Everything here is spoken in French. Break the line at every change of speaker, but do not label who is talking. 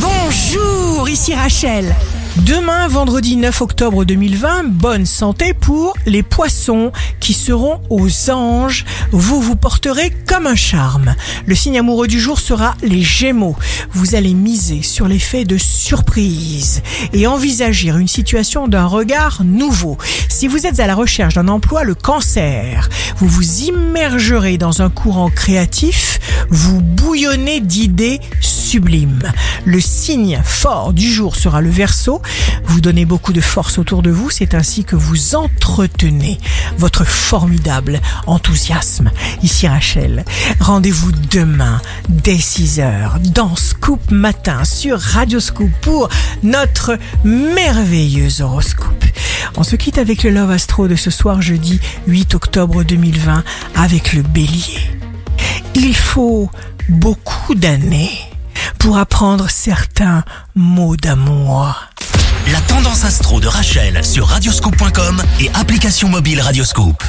Bonjour, ici Rachel. Demain, vendredi 9 octobre 2020, bonne santé pour les poissons qui seront aux anges. Vous vous porterez comme un charme. Le signe amoureux du jour sera les gémeaux. Vous allez miser sur l'effet de surprise et envisager une situation d'un regard nouveau. Si vous êtes à la recherche d'un emploi, le cancer, vous vous immergerez dans un courant créatif, vous bouillonnez d'idées sublimes. Le signe fort du jour sera le verso. Vous donnez beaucoup de force autour de vous, c'est ainsi que vous entretenez votre formidable enthousiasme. Ici Rachel, rendez-vous demain dès 6h dans Scoop Matin sur Radio Scoop pour notre merveilleux horoscope. On se quitte avec le Love Astro de ce soir jeudi 8 octobre 2020 avec le bélier. Il faut beaucoup d'années pour apprendre certains mots d'amour.
La tendance astro de Rachel sur radioscope.com et application mobile Radioscope.